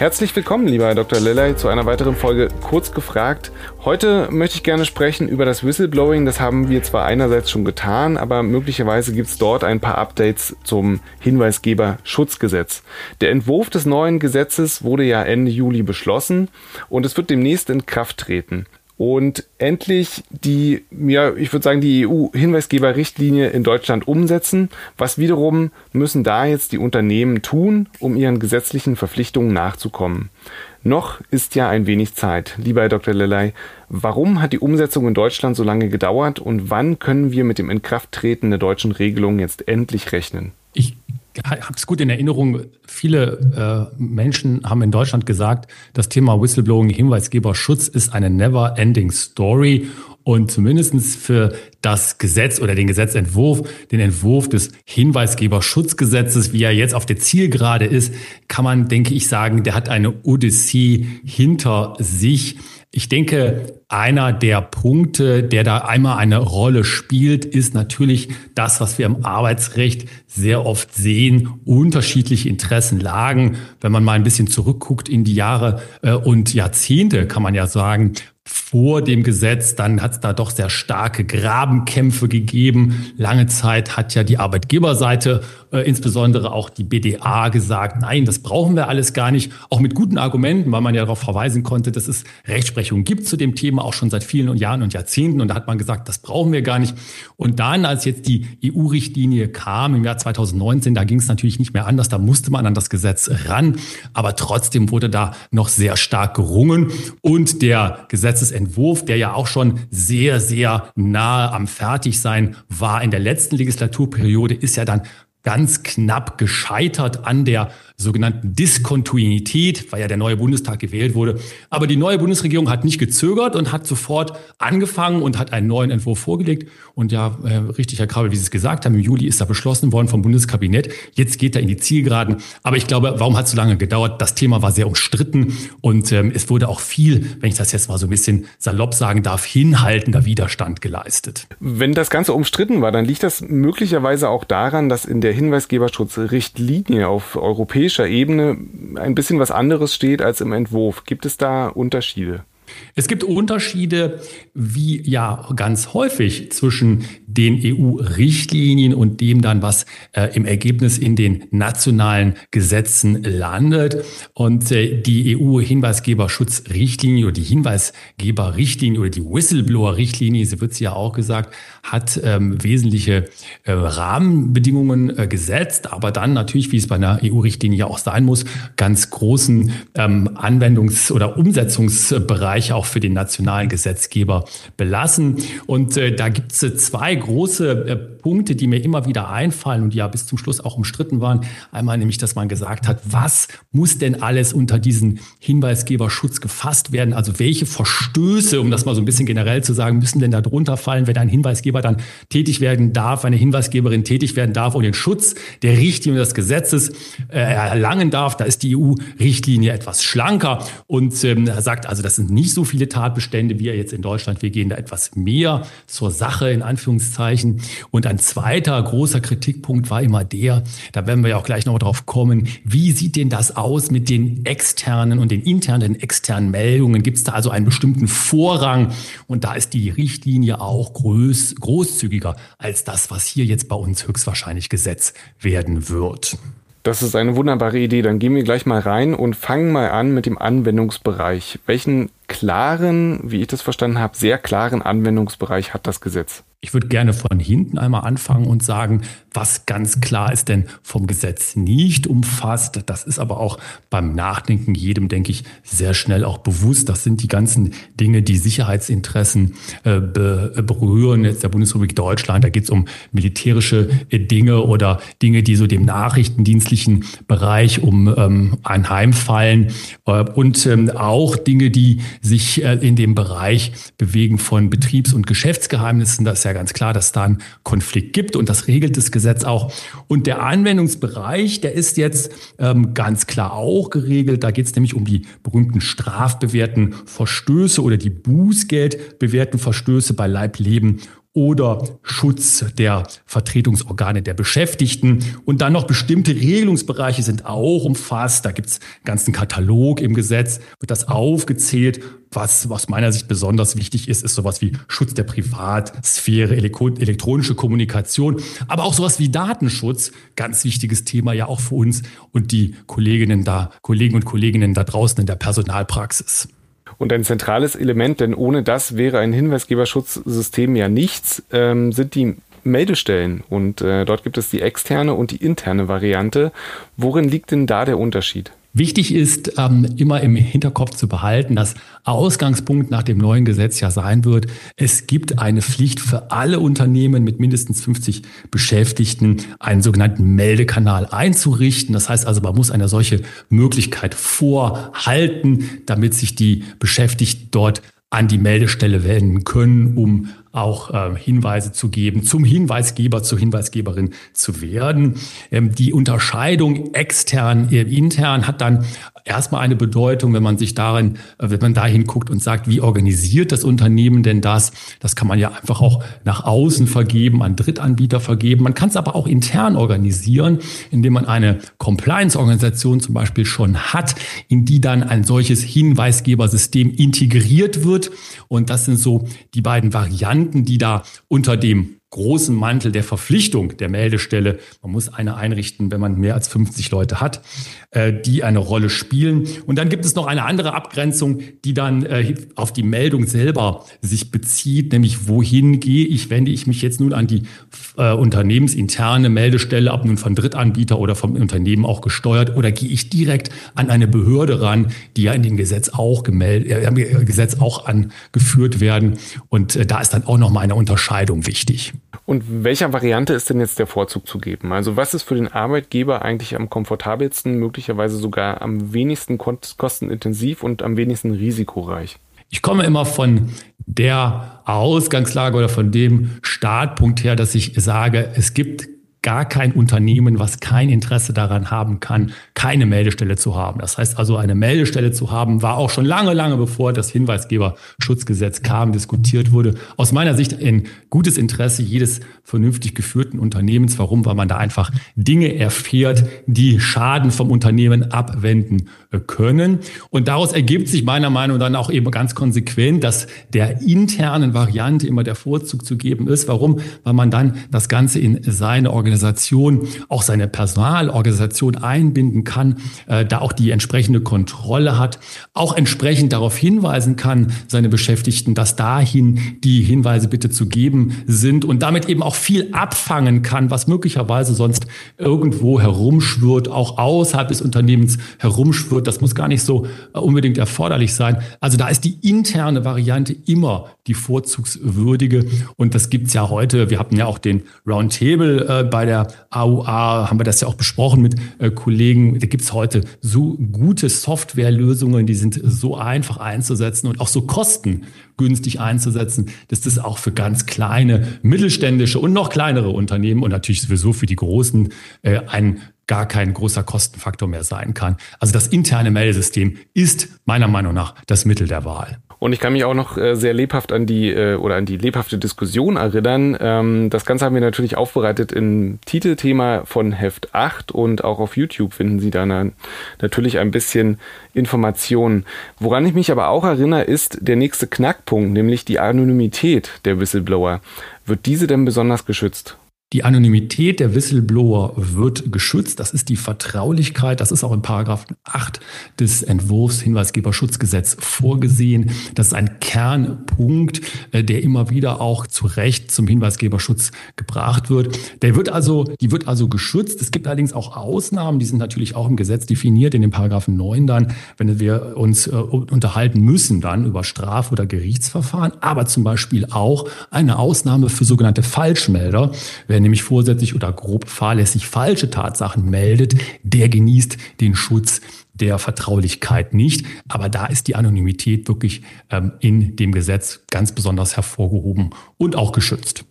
Herzlich willkommen, lieber Herr Dr. Lilley, zu einer weiteren Folge Kurz gefragt. Heute möchte ich gerne sprechen über das Whistleblowing. Das haben wir zwar einerseits schon getan, aber möglicherweise gibt es dort ein paar Updates zum Hinweisgeberschutzgesetz. Der Entwurf des neuen Gesetzes wurde ja Ende Juli beschlossen und es wird demnächst in Kraft treten und endlich die, ja, ich würde sagen, die EU-Hinweisgeberrichtlinie in Deutschland umsetzen. Was wiederum müssen da jetzt die Unternehmen tun, um ihren gesetzlichen Verpflichtungen nachzukommen? Noch ist ja ein wenig Zeit. Lieber Herr Dr. Lelei, warum hat die Umsetzung in Deutschland so lange gedauert und wann können wir mit dem Inkrafttreten der deutschen Regelung jetzt endlich rechnen? Habe es gut in Erinnerung, viele äh, Menschen haben in Deutschland gesagt, das Thema Whistleblowing, Hinweisgeberschutz ist eine never-ending Story. Und zumindestens für das Gesetz oder den Gesetzentwurf, den Entwurf des Hinweisgeberschutzgesetzes, wie er jetzt auf der Zielgerade ist, kann man, denke ich, sagen, der hat eine Odyssee hinter sich. Ich denke, einer der Punkte, der da einmal eine Rolle spielt, ist natürlich das, was wir im Arbeitsrecht sehr oft sehen, unterschiedliche Interessenlagen. Wenn man mal ein bisschen zurückguckt in die Jahre äh, und Jahrzehnte, kann man ja sagen, vor dem Gesetz, dann hat es da doch sehr starke Grabenkämpfe gegeben. Lange Zeit hat ja die Arbeitgeberseite, äh, insbesondere auch die BDA, gesagt, nein, das brauchen wir alles gar nicht. Auch mit guten Argumenten, weil man ja darauf verweisen konnte, dass es Rechtsprechung gibt zu dem Thema, auch schon seit vielen Jahren und Jahrzehnten. Und da hat man gesagt, das brauchen wir gar nicht. Und dann, als jetzt die EU-Richtlinie kam im Jahr 2019, da ging es natürlich nicht mehr anders. Da musste man an das Gesetz ran. Aber trotzdem wurde da noch sehr stark gerungen. Und der Gesetz Gesetzesentwurf, der ja auch schon sehr, sehr nahe am Fertigsein war in der letzten Legislaturperiode, ist ja dann ganz knapp gescheitert an der sogenannten Diskontinuität, weil ja der neue Bundestag gewählt wurde. Aber die neue Bundesregierung hat nicht gezögert und hat sofort angefangen und hat einen neuen Entwurf vorgelegt. Und ja, äh, richtig, Herr Krabbe, wie Sie es gesagt haben, im Juli ist er beschlossen worden vom Bundeskabinett. Jetzt geht er in die Zielgeraden. Aber ich glaube, warum hat es so lange gedauert? Das Thema war sehr umstritten und ähm, es wurde auch viel, wenn ich das jetzt mal so ein bisschen salopp sagen darf, hinhaltender Widerstand geleistet. Wenn das Ganze umstritten war, dann liegt das möglicherweise auch daran, dass in der Hinweisgeberschutzrichtlinie auf europäischer europäischer Ebene ein bisschen was anderes steht als im Entwurf. Gibt es da Unterschiede? Es gibt Unterschiede, wie ja ganz häufig zwischen den EU-Richtlinien und dem dann, was äh, im Ergebnis in den nationalen Gesetzen landet. Und äh, die EU-Hinweisgeberschutzrichtlinie oder die Hinweisgeberrichtlinie oder die Whistleblower-Richtlinie, so wird sie ja auch gesagt, hat ähm, wesentliche äh, Rahmenbedingungen äh, gesetzt, aber dann natürlich, wie es bei einer EU-Richtlinie auch sein muss, ganz großen ähm, Anwendungs- oder Umsetzungsbereich auch für den nationalen Gesetzgeber belassen. Und äh, da gibt es äh, zwei große äh, Punkte, die mir immer wieder einfallen und die ja bis zum Schluss auch umstritten waren. Einmal nämlich, dass man gesagt hat, was muss denn alles unter diesen Hinweisgeberschutz gefasst werden? Also welche Verstöße, um das mal so ein bisschen generell zu sagen, müssen denn da drunter fallen, wenn ein Hinweisgeber dann tätig werden darf, eine Hinweisgeberin tätig werden darf und den Schutz der Richtlinie des Gesetzes äh, erlangen darf? Da ist die EU-Richtlinie etwas schlanker und ähm, sagt also, das sind nicht so viele Tatbestände wie jetzt in Deutschland. Wir gehen da etwas mehr zur Sache in Anführungszeichen. Und ein zweiter großer Kritikpunkt war immer der, da werden wir ja auch gleich noch drauf kommen, wie sieht denn das aus mit den externen und den internen, externen Meldungen? Gibt es da also einen bestimmten Vorrang? Und da ist die Richtlinie auch groß, großzügiger als das, was hier jetzt bei uns höchstwahrscheinlich Gesetz werden wird. Das ist eine wunderbare Idee. Dann gehen wir gleich mal rein und fangen mal an mit dem Anwendungsbereich. Welchen klaren, wie ich das verstanden habe, sehr klaren Anwendungsbereich hat das Gesetz? Ich würde gerne von hinten einmal anfangen und sagen, was ganz klar ist denn vom Gesetz nicht umfasst. Das ist aber auch beim Nachdenken jedem, denke ich, sehr schnell auch bewusst. Das sind die ganzen Dinge, die Sicherheitsinteressen äh, berühren. Jetzt der Bundesrepublik Deutschland, da geht es um militärische äh, Dinge oder Dinge, die so dem nachrichtendienstlichen Bereich um ähm, anheimfallen äh, und ähm, auch Dinge, die sich äh, in dem Bereich bewegen von Betriebs- und Geschäftsgeheimnissen. Das ist ja ja ganz klar, dass da einen Konflikt gibt und das regelt das Gesetz auch. Und der Anwendungsbereich, der ist jetzt ähm, ganz klar auch geregelt. Da geht es nämlich um die berühmten strafbewährten Verstöße oder die bußgeldbewährten Verstöße bei Leib, Leben oder Schutz der Vertretungsorgane der Beschäftigten. Und dann noch bestimmte Regelungsbereiche sind auch umfasst. Da gibt es einen ganzen Katalog im Gesetz, wird das aufgezählt. Was aus meiner Sicht besonders wichtig ist, ist sowas wie Schutz der Privatsphäre, elektronische Kommunikation, aber auch sowas wie Datenschutz. Ganz wichtiges Thema ja auch für uns und die Kolleginnen da, Kollegen und Kolleginnen da draußen in der Personalpraxis und ein zentrales Element, denn ohne das wäre ein Hinweisgeberschutzsystem ja nichts, ähm, sind die Meldestellen. Und äh, dort gibt es die externe und die interne Variante. Worin liegt denn da der Unterschied? Wichtig ist ähm, immer im Hinterkopf zu behalten, dass Ausgangspunkt nach dem neuen Gesetz ja sein wird, es gibt eine Pflicht für alle Unternehmen mit mindestens 50 Beschäftigten, einen sogenannten Meldekanal einzurichten. Das heißt also, man muss eine solche Möglichkeit vorhalten, damit sich die Beschäftigten dort an die Meldestelle wenden können, um auch äh, Hinweise zu geben, zum Hinweisgeber, zur Hinweisgeberin zu werden. Ähm, die Unterscheidung extern, äh, intern hat dann erstmal eine Bedeutung, wenn man sich darin, äh, wenn man dahin guckt und sagt, wie organisiert das Unternehmen denn das? Das kann man ja einfach auch nach außen vergeben, an Drittanbieter vergeben. Man kann es aber auch intern organisieren, indem man eine Compliance-Organisation zum Beispiel schon hat, in die dann ein solches Hinweisgebersystem integriert wird. Und das sind so die beiden Varianten Varianten, die da unter dem großen Mantel der Verpflichtung der Meldestelle, man muss eine einrichten, wenn man mehr als 50 Leute hat, äh, die eine Rolle spielen. Und dann gibt es noch eine andere Abgrenzung, die dann äh, auf die Meldung selber sich bezieht, nämlich wohin gehe ich, wende ich mich jetzt nun an die äh, unternehmensinterne Meldestelle, ob nun von Drittanbieter oder vom Unternehmen auch gesteuert, oder gehe ich direkt an eine Behörde ran, die ja in dem Gesetz auch gemeldet, äh, Gesetz auch angeführt werden. Und äh, da ist dann auch noch mal eine Unterscheidung wichtig. Und welcher Variante ist denn jetzt der Vorzug zu geben? Also was ist für den Arbeitgeber eigentlich am komfortabelsten, möglicherweise sogar am wenigsten kostenintensiv und am wenigsten risikoreich? Ich komme immer von der Ausgangslage oder von dem Startpunkt her, dass ich sage, es gibt gar kein Unternehmen, was kein Interesse daran haben kann, keine Meldestelle zu haben. Das heißt also, eine Meldestelle zu haben, war auch schon lange, lange bevor das Hinweisgeberschutzgesetz kam, diskutiert wurde. Aus meiner Sicht ein gutes Interesse jedes vernünftig geführten Unternehmens. Warum? Weil man da einfach Dinge erfährt, die Schaden vom Unternehmen abwenden können. Und daraus ergibt sich meiner Meinung nach dann auch eben ganz konsequent, dass der internen Variante immer der Vorzug zu geben ist. Warum? Weil man dann das Ganze in seine Organisation Organisation, auch seine Personalorganisation einbinden kann, äh, da auch die entsprechende Kontrolle hat, auch entsprechend darauf hinweisen kann, seine Beschäftigten, dass dahin die Hinweise bitte zu geben sind und damit eben auch viel abfangen kann, was möglicherweise sonst irgendwo herumschwirrt, auch außerhalb des Unternehmens herumschwirrt. Das muss gar nicht so äh, unbedingt erforderlich sein. Also da ist die interne Variante immer die vorzugswürdige und das gibt's ja heute. Wir hatten ja auch den Roundtable äh, bei bei der AUA haben wir das ja auch besprochen mit äh, Kollegen. Da gibt es heute so gute Softwarelösungen, die sind so einfach einzusetzen und auch so kostengünstig einzusetzen, dass das auch für ganz kleine, mittelständische und noch kleinere Unternehmen und natürlich sowieso für die großen äh, ein gar kein großer Kostenfaktor mehr sein kann. Also das interne Meldesystem ist meiner Meinung nach das Mittel der Wahl. Und ich kann mich auch noch äh, sehr lebhaft an die äh, oder an die lebhafte Diskussion erinnern. Ähm, das Ganze haben wir natürlich aufbereitet im Titelthema von Heft 8 und auch auf YouTube finden Sie dann natürlich ein bisschen Informationen. Woran ich mich aber auch erinnere, ist der nächste Knackpunkt, nämlich die Anonymität der Whistleblower. Wird diese denn besonders geschützt? Die Anonymität der Whistleblower wird geschützt. Das ist die Vertraulichkeit. Das ist auch in Paragraph 8 des Entwurfs Hinweisgeberschutzgesetz vorgesehen. Das ist ein Kernpunkt, äh, der immer wieder auch zu Recht zum Hinweisgeberschutz gebracht wird. Der wird also, die wird also geschützt. Es gibt allerdings auch Ausnahmen, die sind natürlich auch im Gesetz definiert, in den Paragraphen 9 dann, wenn wir uns äh, unterhalten müssen dann über Straf- oder Gerichtsverfahren, aber zum Beispiel auch eine Ausnahme für sogenannte Falschmelder. Wer Wer nämlich vorsätzlich oder grob fahrlässig falsche Tatsachen meldet, der genießt den Schutz der Vertraulichkeit nicht. Aber da ist die Anonymität wirklich ähm, in dem Gesetz ganz besonders hervorgehoben und auch geschützt.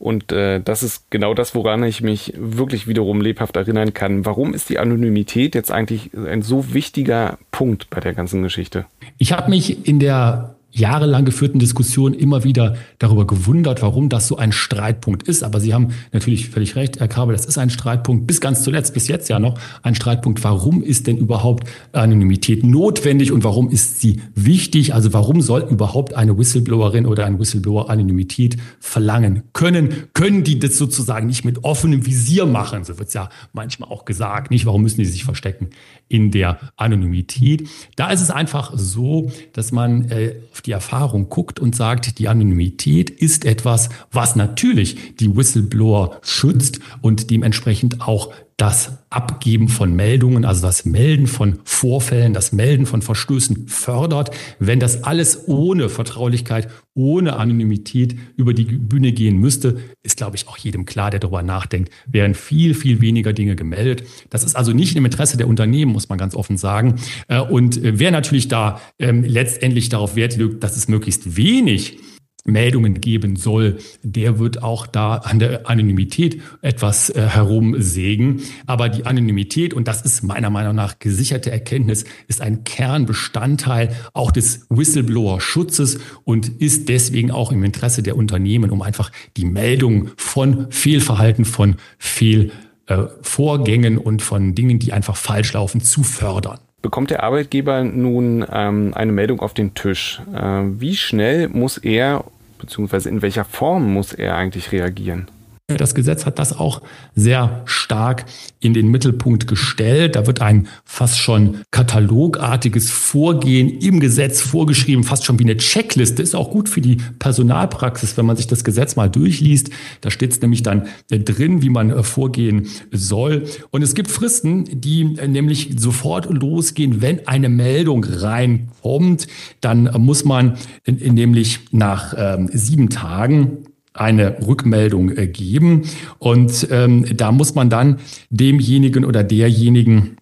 Und äh, das ist genau das, woran ich mich wirklich wiederum lebhaft erinnern kann. Warum ist die Anonymität jetzt eigentlich ein so wichtiger Punkt bei der ganzen Geschichte? Ich habe mich in der jahrelang geführten Diskussionen immer wieder darüber gewundert, warum das so ein Streitpunkt ist. Aber Sie haben natürlich völlig recht, Herr Kabel, das ist ein Streitpunkt, bis ganz zuletzt, bis jetzt ja noch ein Streitpunkt. Warum ist denn überhaupt Anonymität notwendig und warum ist sie wichtig? Also warum soll überhaupt eine Whistleblowerin oder ein Whistleblower Anonymität verlangen können? Können die das sozusagen nicht mit offenem Visier machen? So wird es ja manchmal auch gesagt. Nicht, warum müssen die sich verstecken in der Anonymität? Da ist es einfach so, dass man äh, die Erfahrung guckt und sagt, die Anonymität ist etwas, was natürlich die Whistleblower schützt und dementsprechend auch das Abgeben von Meldungen, also das Melden von Vorfällen, das Melden von Verstößen fördert. Wenn das alles ohne Vertraulichkeit, ohne Anonymität über die Bühne gehen müsste, ist, glaube ich, auch jedem klar, der darüber nachdenkt, wären viel, viel weniger Dinge gemeldet. Das ist also nicht im Interesse der Unternehmen, muss man ganz offen sagen. Äh, und äh, wer natürlich da ähm, letztendlich darauf Wert legt, dass es möglichst wenig Meldungen geben soll, der wird auch da an der Anonymität etwas äh, herumsägen. Aber die Anonymität, und das ist meiner Meinung nach gesicherte Erkenntnis, ist ein Kernbestandteil auch des Whistleblower-Schutzes und ist deswegen auch im Interesse der Unternehmen, um einfach die Meldung von Fehlverhalten, von Fehlvorgängen und von Dingen, die einfach falsch laufen, zu fördern. Bekommt der Arbeitgeber nun ähm, eine Meldung auf den Tisch? Äh, wie schnell muss er, beziehungsweise in welcher Form muss er eigentlich reagieren? Das Gesetz hat das auch sehr stark in den Mittelpunkt gestellt. Da wird ein fast schon katalogartiges Vorgehen im Gesetz vorgeschrieben, fast schon wie eine Checkliste. Ist auch gut für die Personalpraxis, wenn man sich das Gesetz mal durchliest. Da steht es nämlich dann drin, wie man äh, vorgehen soll. Und es gibt Fristen, die äh, nämlich sofort losgehen, wenn eine Meldung reinkommt. Dann muss man nämlich nach ähm, sieben Tagen eine Rückmeldung äh, geben. Und ähm, da muss man dann demjenigen oder derjenigen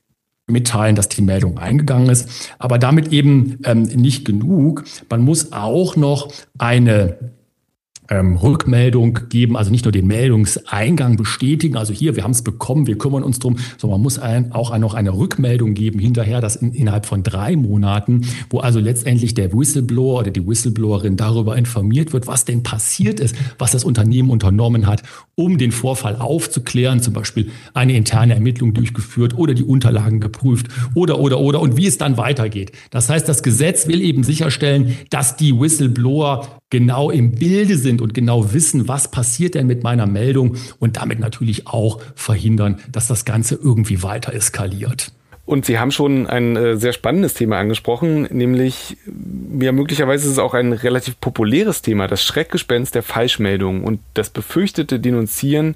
mitteilen, dass die Meldung eingegangen ist. Aber damit eben ähm, nicht genug. Man muss auch noch eine ähm, Rückmeldung geben, also nicht nur den Meldungseingang bestätigen, also hier, wir haben es bekommen, wir kümmern uns drum, sondern man muss ein, auch noch eine Rückmeldung geben hinterher, das in, innerhalb von drei Monaten, wo also letztendlich der Whistleblower oder die Whistleblowerin darüber informiert wird, was denn passiert ist, was das Unternehmen unternommen hat, um den Vorfall aufzuklären, zum Beispiel eine interne Ermittlung durchgeführt oder die Unterlagen geprüft oder, oder, oder und wie es dann weitergeht. Das heißt, das Gesetz will eben sicherstellen, dass die Whistleblower genau im Bilde sind und genau wissen, was passiert denn mit meiner Meldung und damit natürlich auch verhindern, dass das Ganze irgendwie weiter eskaliert. Und Sie haben schon ein äh, sehr spannendes Thema angesprochen, nämlich, ja, möglicherweise ist es auch ein relativ populäres Thema, das Schreckgespenst der Falschmeldung und das befürchtete Denunzieren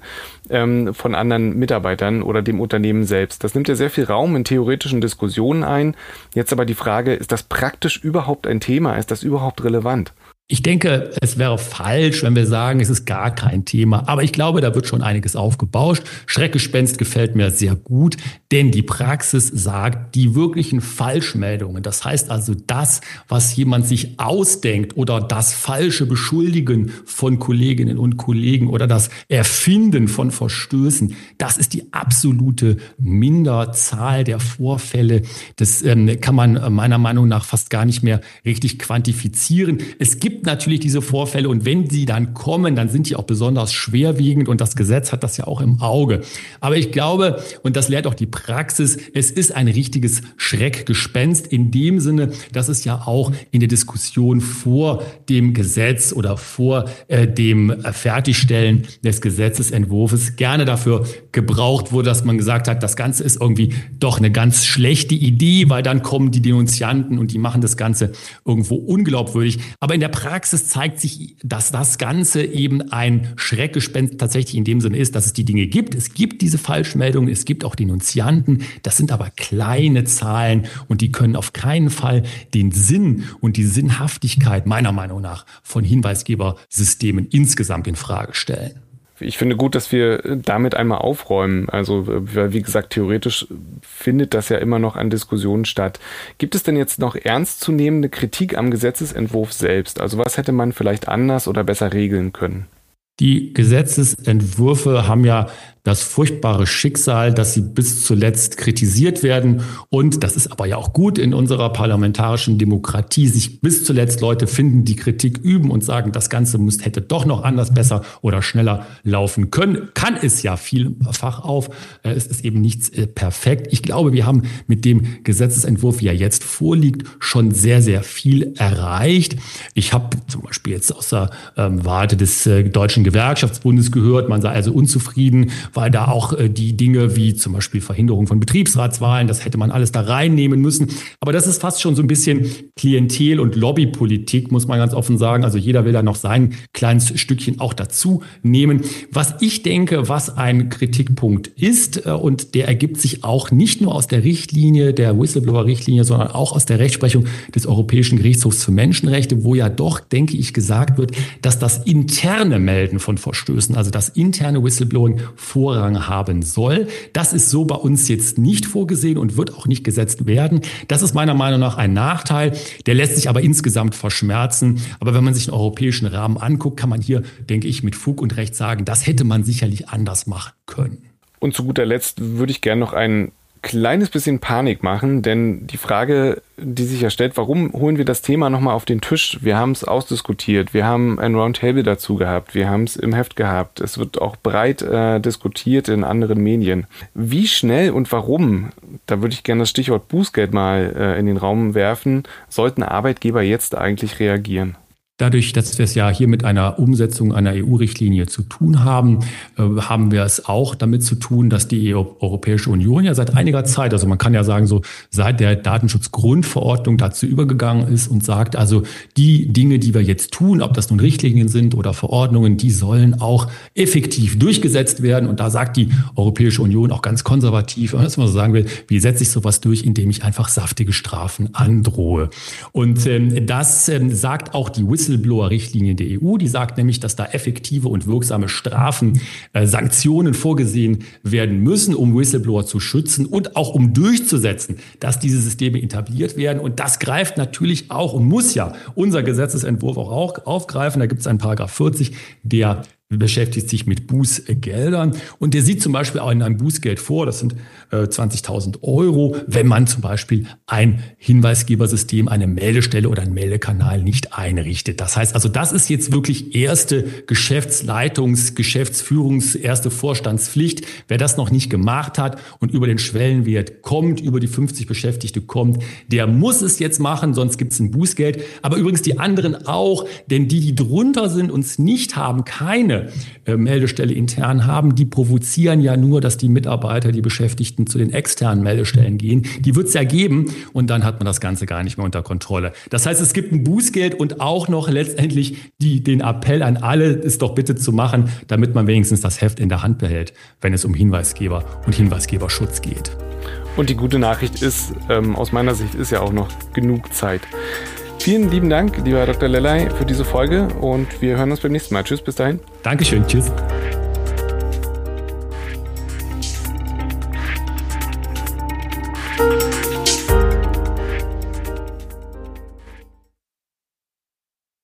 ähm, von anderen Mitarbeitern oder dem Unternehmen selbst. Das nimmt ja sehr viel Raum in theoretischen Diskussionen ein. Jetzt aber die Frage, ist das praktisch überhaupt ein Thema? Ist das überhaupt relevant? Ich denke, es wäre falsch, wenn wir sagen, es ist gar kein Thema. Aber ich glaube, da wird schon einiges aufgebauscht. Schreckgespenst gefällt mir sehr gut, denn die Praxis sagt, die wirklichen Falschmeldungen, das heißt also das, was jemand sich ausdenkt oder das falsche Beschuldigen von Kolleginnen und Kollegen oder das Erfinden von Verstößen, das ist die absolute Minderzahl der Vorfälle. Das ähm, kann man meiner Meinung nach fast gar nicht mehr richtig quantifizieren. Es gibt gibt natürlich diese Vorfälle und wenn sie dann kommen, dann sind die auch besonders schwerwiegend und das Gesetz hat das ja auch im Auge. Aber ich glaube, und das lehrt auch die Praxis, es ist ein richtiges Schreckgespenst in dem Sinne, dass es ja auch in der Diskussion vor dem Gesetz oder vor äh, dem Fertigstellen des Gesetzesentwurfs gerne dafür gebraucht wurde, dass man gesagt hat, das Ganze ist irgendwie doch eine ganz schlechte Idee, weil dann kommen die Denunzianten und die machen das Ganze irgendwo unglaubwürdig. Aber in der Praxis zeigt sich, dass das Ganze eben ein Schreckgespenst tatsächlich in dem Sinne ist, dass es die Dinge gibt. Es gibt diese Falschmeldungen, es gibt auch Denunzianten. Das sind aber kleine Zahlen und die können auf keinen Fall den Sinn und die Sinnhaftigkeit meiner Meinung nach von Hinweisgebersystemen insgesamt in Frage stellen ich finde gut, dass wir damit einmal aufräumen. Also, wie gesagt, theoretisch findet das ja immer noch an Diskussionen statt. Gibt es denn jetzt noch ernstzunehmende Kritik am Gesetzesentwurf selbst? Also, was hätte man vielleicht anders oder besser regeln können? Die Gesetzesentwürfe haben ja das furchtbare Schicksal, dass sie bis zuletzt kritisiert werden. Und das ist aber ja auch gut in unserer parlamentarischen Demokratie, sich bis zuletzt Leute finden, die Kritik üben und sagen, das Ganze muss, hätte doch noch anders, besser oder schneller laufen können. Kann es ja vielfach auf. Äh, es ist eben nichts äh, perfekt. Ich glaube, wir haben mit dem Gesetzesentwurf, wie er jetzt vorliegt, schon sehr, sehr viel erreicht. Ich habe zum Beispiel jetzt aus der ähm, Warte des äh, Deutschen Gewerkschaftsbundes gehört, man sei also unzufrieden, weil da auch äh, die Dinge wie zum Beispiel Verhinderung von Betriebsratswahlen, das hätte man alles da reinnehmen müssen. Aber das ist fast schon so ein bisschen Klientel- und Lobbypolitik, muss man ganz offen sagen. Also jeder will da noch sein kleines Stückchen auch dazu nehmen. Was ich denke, was ein Kritikpunkt ist, äh, und der ergibt sich auch nicht nur aus der Richtlinie, der Whistleblower-Richtlinie, sondern auch aus der Rechtsprechung des Europäischen Gerichtshofs für Menschenrechte, wo ja doch, denke ich, gesagt wird, dass das interne Melden von Verstößen, also das interne Whistleblowing vor Vorrang haben soll. Das ist so bei uns jetzt nicht vorgesehen und wird auch nicht gesetzt werden. Das ist meiner Meinung nach ein Nachteil. Der lässt sich aber insgesamt verschmerzen. Aber wenn man sich den europäischen Rahmen anguckt, kann man hier, denke ich, mit Fug und Recht sagen, das hätte man sicherlich anders machen können. Und zu guter Letzt würde ich gerne noch einen kleines bisschen Panik machen, denn die Frage, die sich ja stellt, warum holen wir das Thema nochmal auf den Tisch? Wir haben es ausdiskutiert, wir haben ein Roundtable dazu gehabt, wir haben es im Heft gehabt, es wird auch breit äh, diskutiert in anderen Medien. Wie schnell und warum, da würde ich gerne das Stichwort Bußgeld mal äh, in den Raum werfen, sollten Arbeitgeber jetzt eigentlich reagieren? Dadurch, dass wir es ja hier mit einer Umsetzung einer EU-Richtlinie zu tun haben, äh, haben wir es auch damit zu tun, dass die Europäische Union ja seit einiger Zeit, also man kann ja sagen, so seit der Datenschutzgrundverordnung dazu übergegangen ist und sagt, also die Dinge, die wir jetzt tun, ob das nun Richtlinien sind oder Verordnungen, die sollen auch effektiv durchgesetzt werden. Und da sagt die Europäische Union auch ganz konservativ, wenn man so sagen will, wie setze ich sowas durch, indem ich einfach saftige Strafen androhe. Und ähm, das ähm, sagt auch die Whistleblower-Richtlinie der EU. Die sagt nämlich, dass da effektive und wirksame Strafen, äh, Sanktionen vorgesehen werden müssen, um Whistleblower zu schützen und auch um durchzusetzen, dass diese Systeme etabliert werden. Und das greift natürlich auch und muss ja unser Gesetzesentwurf auch aufgreifen. Da gibt es einen Paragraph 40, der beschäftigt sich mit Bußgeldern und der sieht zum Beispiel auch in einem Bußgeld vor, das sind äh, 20.000 Euro, wenn man zum Beispiel ein Hinweisgebersystem, eine Meldestelle oder einen Meldekanal nicht einrichtet. Das heißt also, das ist jetzt wirklich erste Geschäftsleitungs-, Geschäftsführungs-, erste Vorstandspflicht. Wer das noch nicht gemacht hat und über den Schwellenwert kommt, über die 50 Beschäftigte kommt, der muss es jetzt machen, sonst gibt es ein Bußgeld. Aber übrigens die anderen auch, denn die, die drunter sind und es nicht haben, keine eine äh, Meldestelle intern haben, die provozieren ja nur, dass die Mitarbeiter, die Beschäftigten zu den externen Meldestellen gehen. Die wird es ja geben und dann hat man das Ganze gar nicht mehr unter Kontrolle. Das heißt, es gibt ein Bußgeld und auch noch letztendlich die, den Appell an alle, es doch bitte zu machen, damit man wenigstens das Heft in der Hand behält, wenn es um Hinweisgeber und Hinweisgeberschutz geht. Und die gute Nachricht ist, ähm, aus meiner Sicht ist ja auch noch genug Zeit. Vielen lieben Dank, lieber Dr. Lellay, für diese Folge und wir hören uns beim nächsten Mal. Tschüss, bis dahin. Dankeschön, tschüss.